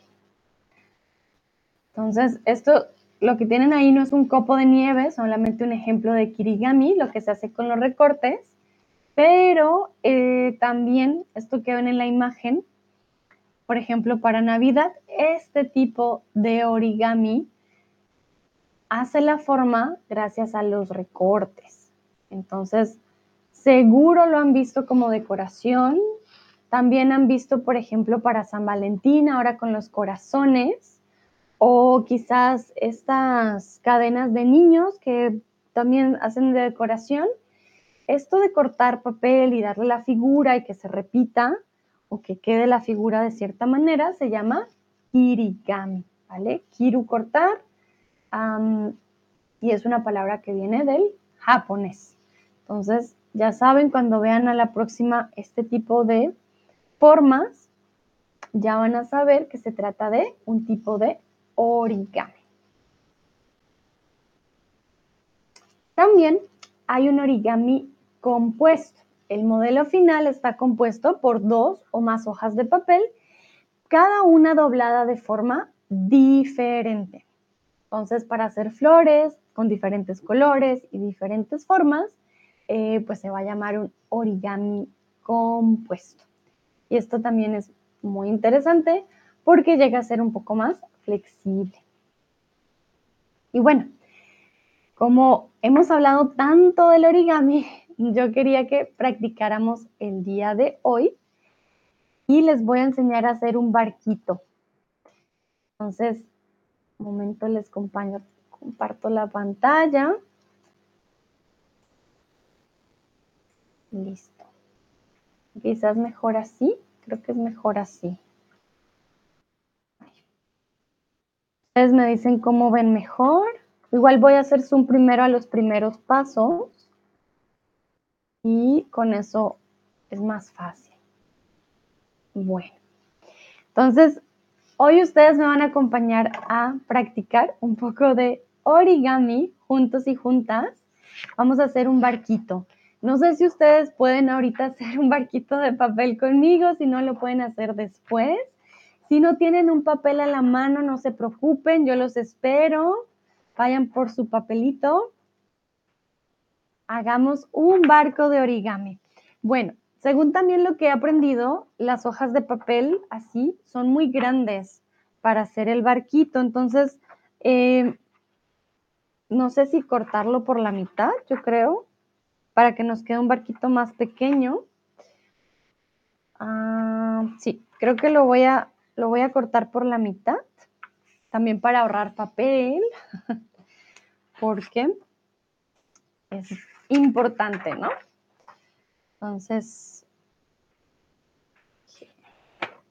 Entonces, esto, lo que tienen ahí no es un copo de nieve, solamente un ejemplo de kirigami, lo que se hace con los recortes. pero eh, también esto que ven en la imagen, por ejemplo, para Navidad, este tipo de origami hace la forma gracias a los recortes. Entonces, seguro lo han visto como decoración. También han visto, por ejemplo, para San Valentín, ahora con los corazones, o quizás estas cadenas de niños que también hacen de decoración. Esto de cortar papel y darle la figura y que se repita o que quede la figura de cierta manera se llama kirigami, ¿vale? Kiru cortar y es una palabra que viene del japonés. Entonces, ya saben, cuando vean a la próxima este tipo de formas, ya van a saber que se trata de un tipo de origami. También hay un origami compuesto. El modelo final está compuesto por dos o más hojas de papel, cada una doblada de forma diferente. Entonces, para hacer flores con diferentes colores y diferentes formas, eh, pues se va a llamar un origami compuesto. Y esto también es muy interesante porque llega a ser un poco más flexible. Y bueno, como hemos hablado tanto del origami, yo quería que practicáramos el día de hoy y les voy a enseñar a hacer un barquito. Entonces, un momento les comparto la pantalla. Listo. Quizás mejor así. Creo que es mejor así. Ustedes me dicen cómo ven mejor. Igual voy a hacer zoom primero a los primeros pasos. Y con eso es más fácil. Bueno. Entonces, Hoy ustedes me van a acompañar a practicar un poco de origami juntos y juntas. Vamos a hacer un barquito. No sé si ustedes pueden ahorita hacer un barquito de papel conmigo, si no lo pueden hacer después. Si no tienen un papel a la mano, no se preocupen, yo los espero. Vayan por su papelito. Hagamos un barco de origami. Bueno, según también lo que he aprendido, las hojas de papel así son muy grandes para hacer el barquito. Entonces, eh, no sé si cortarlo por la mitad, yo creo, para que nos quede un barquito más pequeño. Ah, sí, creo que lo voy, a, lo voy a cortar por la mitad, también para ahorrar papel, porque es importante, ¿no? Entonces,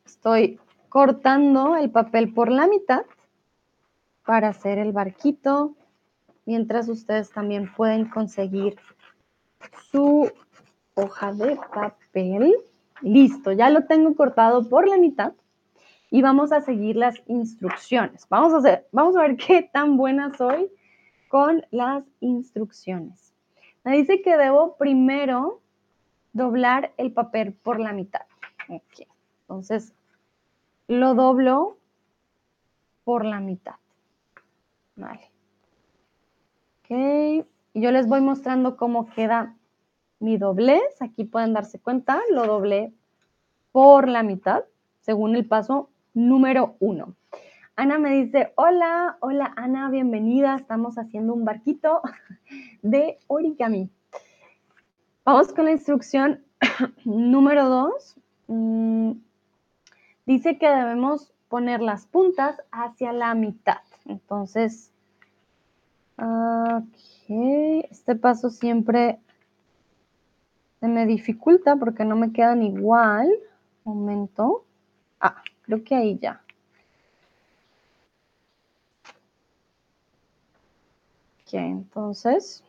estoy cortando el papel por la mitad para hacer el barquito, mientras ustedes también pueden conseguir su hoja de papel. Listo, ya lo tengo cortado por la mitad y vamos a seguir las instrucciones. Vamos a, hacer, vamos a ver qué tan buena soy con las instrucciones. Me dice que debo primero doblar el papel por la mitad. Entonces, lo doblo por la mitad. Vale. Ok. Y yo les voy mostrando cómo queda mi doblez. Aquí pueden darse cuenta, lo doblé por la mitad, según el paso número uno. Ana me dice, hola, hola Ana, bienvenida. Estamos haciendo un barquito de origami. Vamos con la instrucción número dos. Mm, dice que debemos poner las puntas hacia la mitad. Entonces, este paso siempre se me dificulta porque no me quedan igual. Momento. Ah, creo que ahí ya. Ok, entonces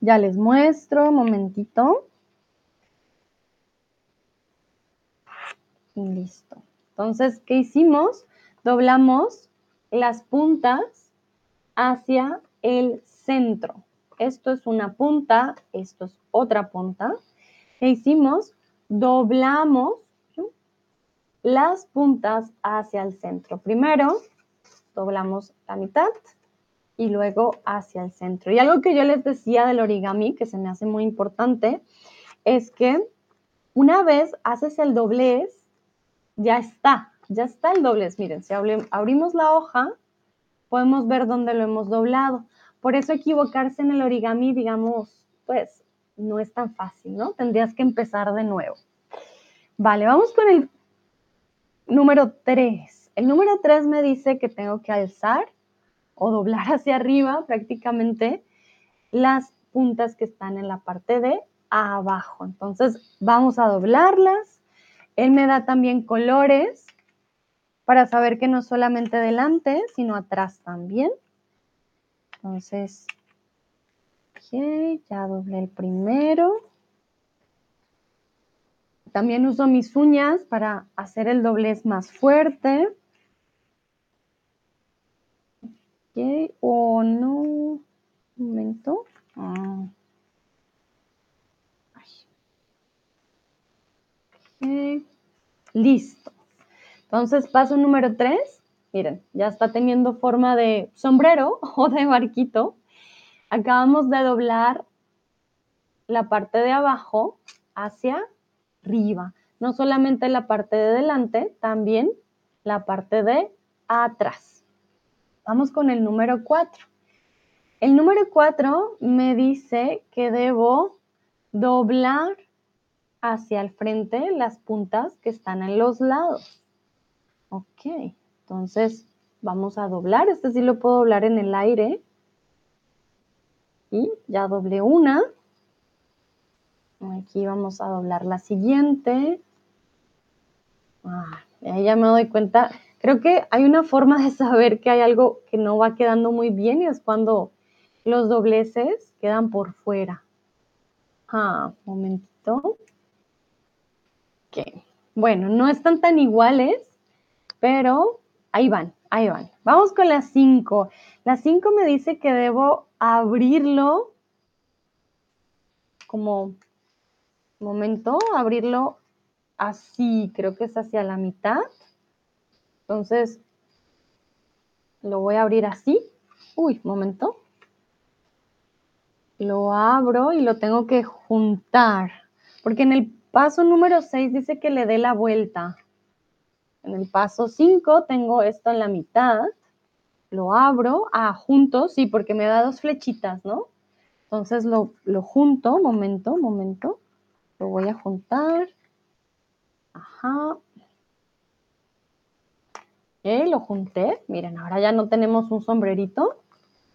ya les muestro, momentito. Y listo. Entonces, ¿qué hicimos? Doblamos las puntas hacia el centro. Esto es una punta, esto es otra punta. ¿Qué hicimos? Doblamos las puntas hacia el centro. Primero, doblamos la mitad y luego hacia el centro. Y algo que yo les decía del origami, que se me hace muy importante, es que una vez haces el doblez, ya está, ya está el doblez. Miren, si abrimos la hoja, podemos ver dónde lo hemos doblado. Por eso equivocarse en el origami, digamos, pues no es tan fácil, ¿no? Tendrías que empezar de nuevo. Vale, vamos con el número 3. El número 3 me dice que tengo que alzar o doblar hacia arriba prácticamente las puntas que están en la parte de abajo. Entonces vamos a doblarlas. Él me da también colores para saber que no solamente delante, sino atrás también. Entonces, ok, ya doblé el primero. También uso mis uñas para hacer el doblez más fuerte. Ok, o no, un momento. Ah. Listo. Entonces, paso número tres. Miren, ya está teniendo forma de sombrero o de barquito. Acabamos de doblar la parte de abajo hacia arriba. No solamente la parte de delante, también la parte de atrás. Vamos con el número 4. El número 4 me dice que debo doblar hacia el frente las puntas que están en los lados. Ok, entonces vamos a doblar. Este sí lo puedo doblar en el aire. Y ya doblé una. Aquí vamos a doblar la siguiente. Ah, ya me doy cuenta. Creo que hay una forma de saber que hay algo que no va quedando muy bien y es cuando los dobleces quedan por fuera. Ah, un momentito. Bueno, no están tan iguales, pero ahí van, ahí van. Vamos con la 5. La 5 me dice que debo abrirlo como, momento, abrirlo así, creo que es hacia la mitad. Entonces, lo voy a abrir así. Uy, momento. Lo abro y lo tengo que juntar, porque en el Paso número 6 dice que le dé la vuelta. En el paso 5 tengo esto en la mitad. Lo abro. Ah, junto, sí, porque me da dos flechitas, ¿no? Entonces lo, lo junto, momento, momento. Lo voy a juntar. Ajá. Ok, lo junté. Miren, ahora ya no tenemos un sombrerito.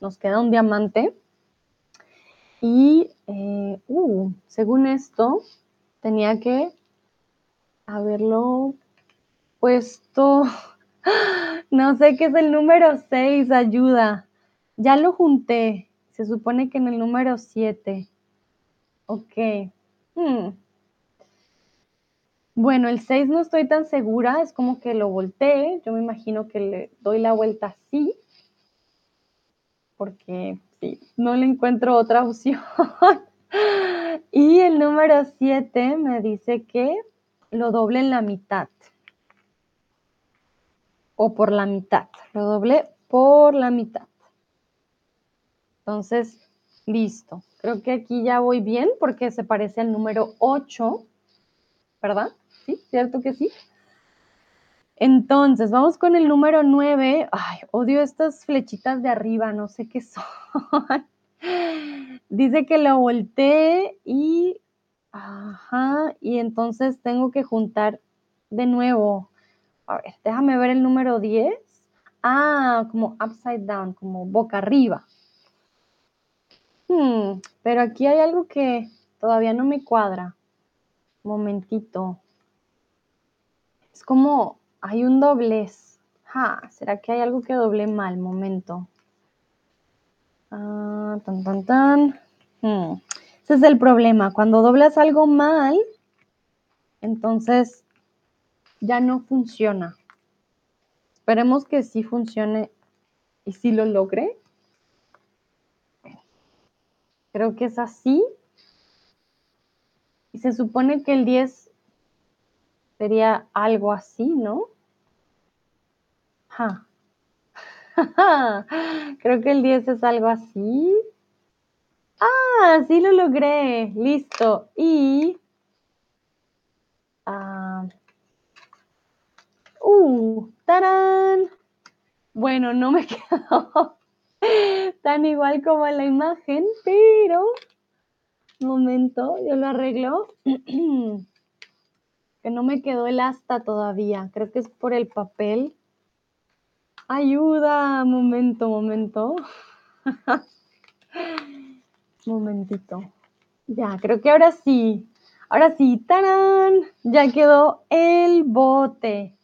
Nos queda un diamante. Y, eh, uh, según esto, tenía que haberlo puesto, no sé qué es el número 6, ayuda. Ya lo junté, se supone que en el número 7. Ok. Hmm. Bueno, el 6 no estoy tan segura, es como que lo volteé, yo me imagino que le doy la vuelta así, porque sí, no le encuentro otra opción. Y el número 7 me dice que lo doble en la mitad. O por la mitad. Lo doble por la mitad. Entonces, listo. Creo que aquí ya voy bien porque se parece al número 8. ¿Verdad? ¿Sí? ¿Cierto que sí? Entonces, vamos con el número 9. Ay, odio estas flechitas de arriba, no sé qué son. Dice que lo volteé y, ajá, y entonces tengo que juntar de nuevo. A ver, déjame ver el número 10. Ah, como upside down, como boca arriba. Hmm, pero aquí hay algo que todavía no me cuadra. Momentito. Es como, hay un doblez. ¿Será que hay algo que doble mal? Momento. Ah, tan, tan, tan. Hmm. Ese es el problema. Cuando doblas algo mal, entonces ya no funciona. Esperemos que sí funcione y sí lo logre. Creo que es así. Y se supone que el 10 sería algo así, ¿no? Ja. Creo que el 10 es algo así. Ah, sí lo logré. Listo. Y bueno, no me quedó tan igual como en la imagen, pero momento, yo lo arreglo. que no me quedó el asta todavía. Creo que es por el papel. Ayuda, momento, momento. Momentito. Ya, creo que ahora sí. Ahora sí, ¡tarán! Ya quedó el bote.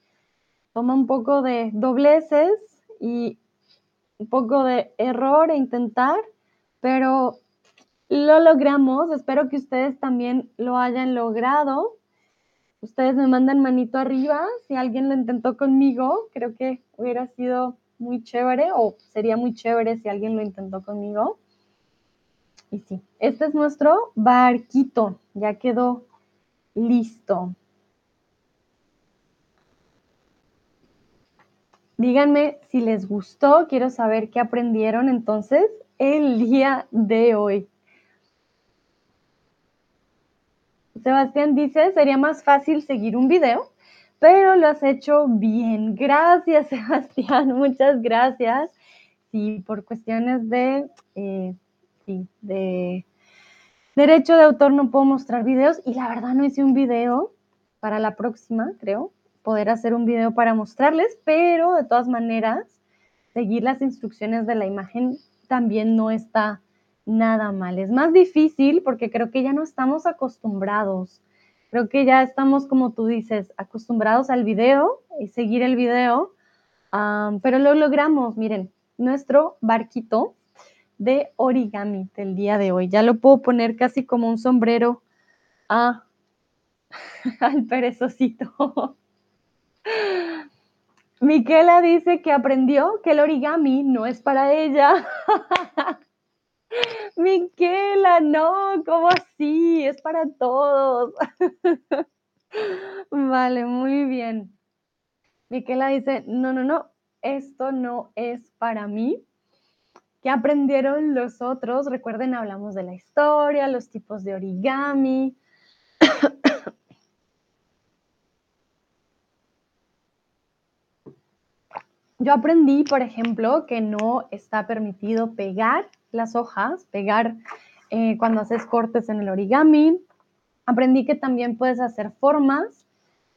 Toma un poco de dobleces y un poco de error e intentar, pero lo logramos. Espero que ustedes también lo hayan logrado. Ustedes me mandan manito arriba si alguien lo intentó conmigo. Creo que hubiera sido muy chévere o sería muy chévere si alguien lo intentó conmigo. Y sí, este es nuestro barquito. Ya quedó listo. Díganme si les gustó. Quiero saber qué aprendieron entonces el día de hoy. Sebastián dice, sería más fácil seguir un video, pero lo has hecho bien. Gracias, Sebastián, muchas gracias. Sí, por cuestiones de, eh, sí, de derecho de autor no puedo mostrar videos y la verdad no hice un video para la próxima, creo, poder hacer un video para mostrarles, pero de todas maneras, seguir las instrucciones de la imagen también no está nada mal. Es más difícil porque creo que ya no estamos acostumbrados. Creo que ya estamos, como tú dices, acostumbrados al video y seguir el video, pero lo logramos. Miren, nuestro barquito de origami del día de hoy. Ya lo puedo poner casi como un sombrero a, al perezosito. Miquela dice que aprendió que el origami no es para ella. Miquela, no, ¿cómo así? Es para todos. vale, muy bien. Miquela dice, no, no, no, esto no es para mí. ¿Qué aprendieron los otros? Recuerden, hablamos de la historia, los tipos de origami. Yo aprendí, por ejemplo, que no está permitido pegar las hojas, pegar eh, cuando haces cortes en el origami. Aprendí que también puedes hacer formas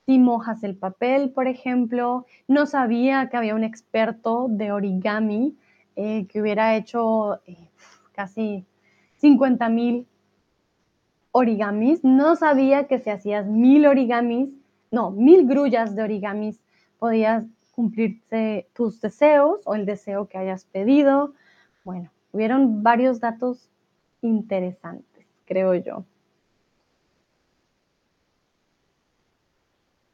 si mojas el papel, por ejemplo. No sabía que había un experto de origami eh, que hubiera hecho eh, casi 50 mil origamis. No sabía que si hacías mil origamis, no, mil grullas de origamis, podías cumplirse tus deseos o el deseo que hayas pedido. Bueno, Hubieron varios datos interesantes, creo yo.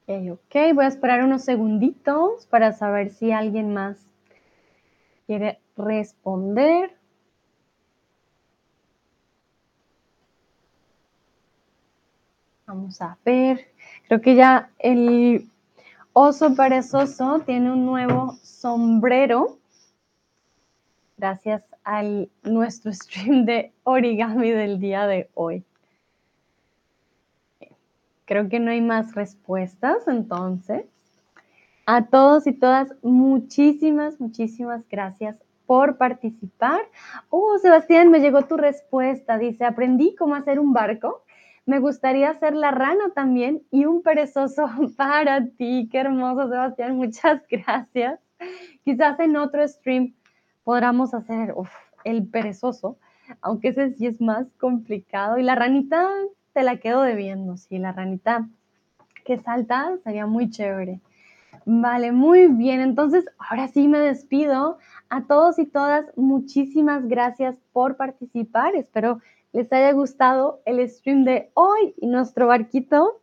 Ok, ok, voy a esperar unos segunditos para saber si alguien más quiere responder. Vamos a ver. Creo que ya el oso perezoso tiene un nuevo sombrero. Gracias al nuestro stream de origami del día de hoy. Creo que no hay más respuestas, entonces. A todos y todas, muchísimas, muchísimas gracias por participar. Oh, Sebastián, me llegó tu respuesta. Dice, aprendí cómo hacer un barco. Me gustaría hacer la rana también y un perezoso para ti. Qué hermoso, Sebastián. Muchas gracias. Quizás en otro stream podamos hacer el perezoso, aunque ese sí es más complicado. Y la ranita te la quedo debiendo, sí, la ranita que salta sería muy chévere. Vale, muy bien. Entonces, ahora sí me despido. A todos y todas, muchísimas gracias por participar. Espero les haya gustado el stream de hoy y nuestro barquito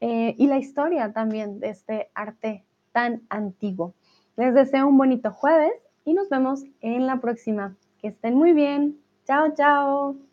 eh, y la historia también de este arte tan antiguo. Les deseo un bonito jueves y nos vemos en la próxima. Que estén muy bien. Chao, chao.